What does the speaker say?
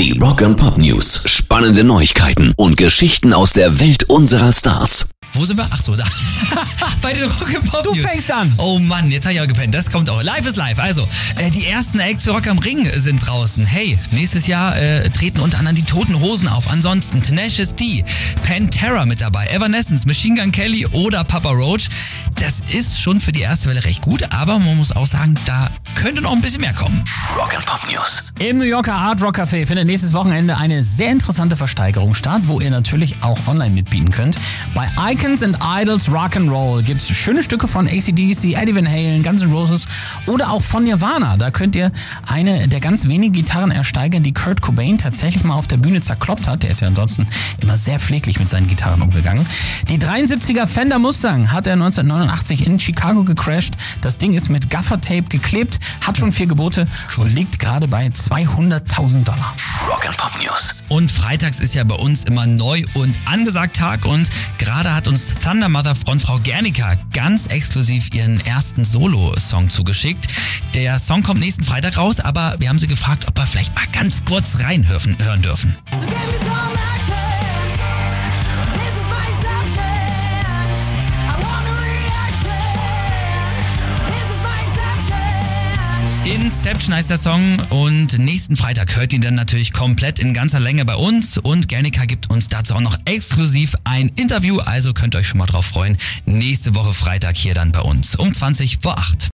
Die Rock and Pop News. Spannende Neuigkeiten und Geschichten aus der Welt unserer Stars. Wo sind wir? Ach so, da. Bei den Rock'n'Pop Du News. fängst an. Oh Mann, jetzt habe ich auch gepennt. Das kommt auch. Live ist live. Also, äh, die ersten Acts für Rock am Ring sind draußen. Hey, nächstes Jahr äh, treten unter anderem die Toten Hosen auf. Ansonsten Tenacious D, Pantera mit dabei, Evanescence, Machine Gun Kelly oder Papa Roach. Das ist schon für die erste Welle recht gut, aber man muss auch sagen, da könnte noch ein bisschen mehr kommen. Rock and Pop News. Im New Yorker Art Rock Café findet nächstes Wochenende eine sehr interessante Versteigerung statt, wo ihr natürlich auch online mitbieten könnt. Bei Icons and Idols Rock'n'Roll gibt es schöne Stücke von ACDC, Eddie Van Halen, Guns N' Roses oder auch von Nirvana. Da könnt ihr eine der ganz wenigen Gitarren ersteigern, die Kurt Cobain tatsächlich mal auf der Bühne zerkloppt hat. Der ist ja ansonsten immer sehr pfleglich mit seinen Gitarren umgegangen. Die 73er Fender Mustang hat er 1989 in Chicago gecrashed. Das Ding ist mit Gaffer-Tape geklebt, hat schon vier Gebote und liegt gerade bei 200.000 Dollar. Rock and Pop News. Und freitags ist ja bei uns immer neu und angesagt Tag und gerade hat uns Thunder Mother Frontfrau Gernika ganz exklusiv ihren ersten Solo-Song zugeschickt. Der Song kommt nächsten Freitag raus, aber wir haben sie gefragt, ob wir vielleicht mal ganz kurz reinhören hören dürfen. So Inception heißt der Song und nächsten Freitag hört ihn dann natürlich komplett in ganzer Länge bei uns und Gernika gibt uns dazu auch noch exklusiv ein Interview, also könnt ihr euch schon mal drauf freuen. Nächste Woche Freitag hier dann bei uns um 20 vor 8.